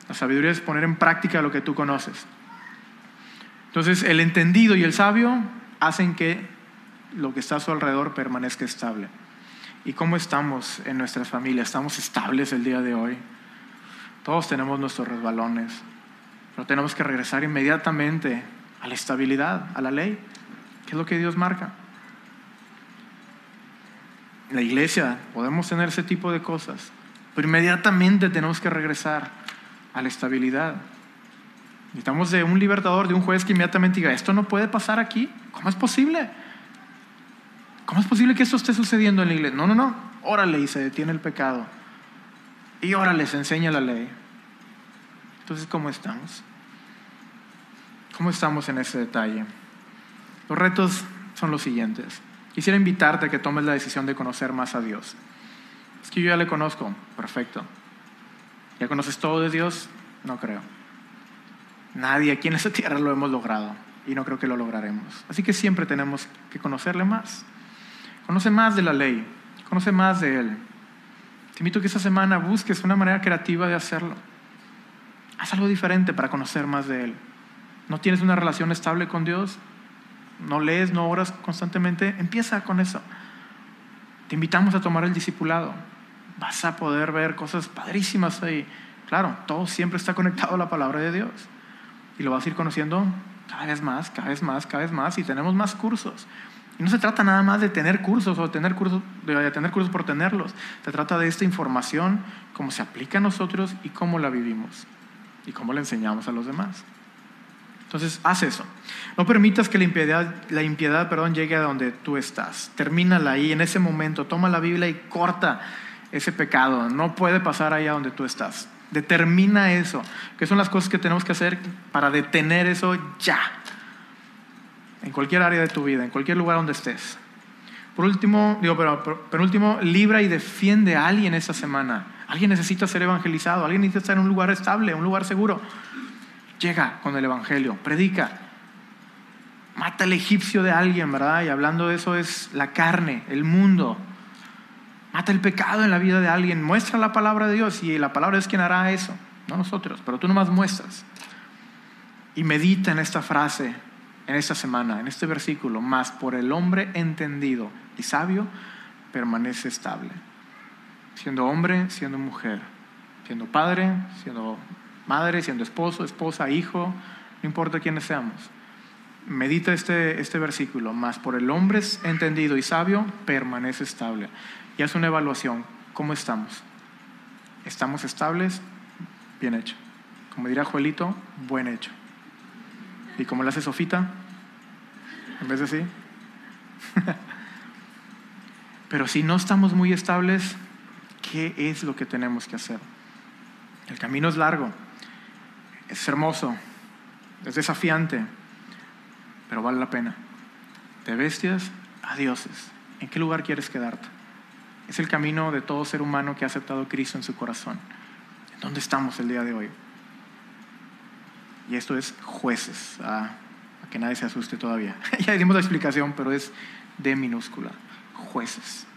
La sabiduría es poner en práctica lo que tú conoces. Entonces, el entendido y el sabio hacen que lo que está a su alrededor permanezca estable. ¿Y cómo estamos en nuestras familias? ¿Estamos estables el día de hoy? Todos tenemos nuestros resbalones, pero tenemos que regresar inmediatamente a la estabilidad, a la ley, que es lo que Dios marca. La iglesia podemos tener ese tipo de cosas, pero inmediatamente tenemos que regresar a la estabilidad. Necesitamos de un libertador, de un juez que inmediatamente diga, esto no puede pasar aquí, ¿cómo es posible? ¿Cómo es posible que esto esté sucediendo en la iglesia? No, no, no, órale y se detiene el pecado. Y órale, se enseña la ley. Entonces, ¿cómo estamos? ¿Cómo estamos en ese detalle? Los retos son los siguientes. Quisiera invitarte a que tomes la decisión de conocer más a Dios. Es que yo ya le conozco, perfecto. ¿Ya conoces todo de Dios? No creo. Nadie aquí en esta tierra lo hemos logrado y no creo que lo lograremos. Así que siempre tenemos que conocerle más. Conoce más de la ley, conoce más de Él. Te invito a que esta semana busques una manera creativa de hacerlo. Haz algo diferente para conocer más de Él. ¿No tienes una relación estable con Dios? ¿No lees, no oras constantemente? Empieza con eso. Te invitamos a tomar el discipulado vas a poder ver cosas padrísimas ahí. Claro, todo siempre está conectado a la palabra de Dios. Y lo vas a ir conociendo cada vez más, cada vez más, cada vez más. Y tenemos más cursos. Y no se trata nada más de tener cursos o de tener cursos, de tener cursos por tenerlos. Se trata de esta información, cómo se aplica a nosotros y cómo la vivimos. Y cómo la enseñamos a los demás. Entonces, haz eso. No permitas que la impiedad, la impiedad perdón, llegue a donde tú estás. Termínala ahí, en ese momento. Toma la Biblia y corta ese pecado. No puede pasar allá donde tú estás. Determina eso. ¿Qué son las cosas que tenemos que hacer para detener eso ya? En cualquier área de tu vida, en cualquier lugar donde estés. Por último, digo, pero, penúltimo, libra y defiende a alguien esta semana. Alguien necesita ser evangelizado, alguien necesita estar en un lugar estable, un lugar seguro. Llega con el evangelio, predica. Mata al egipcio de alguien, ¿verdad? Y hablando de eso es la carne, el mundo, Mata el pecado en la vida de alguien, muestra la palabra de Dios y la palabra es quien hará eso, no nosotros, pero tú nomás muestras. Y medita en esta frase, en esta semana, en este versículo, más por el hombre entendido y sabio permanece estable. Siendo hombre, siendo mujer, siendo padre, siendo madre, siendo esposo, esposa, hijo, no importa quiénes seamos. Medita este, este versículo, más por el hombre entendido y sabio permanece estable y haz una evaluación. ¿Cómo estamos? ¿Estamos estables? Bien hecho. Como dirá Joelito, buen hecho. ¿Y como le hace Sofita? En vez de así. Pero si no estamos muy estables, ¿qué es lo que tenemos que hacer? El camino es largo, es hermoso, es desafiante, pero vale la pena. De bestias a dioses. ¿En qué lugar quieres quedarte? Es el camino de todo ser humano que ha aceptado a Cristo en su corazón. ¿Dónde estamos el día de hoy? Y esto es jueces, a, que nadie se asuste todavía. ya dimos la explicación, pero es de minúscula. Jueces.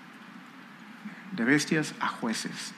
De bestias a jueces.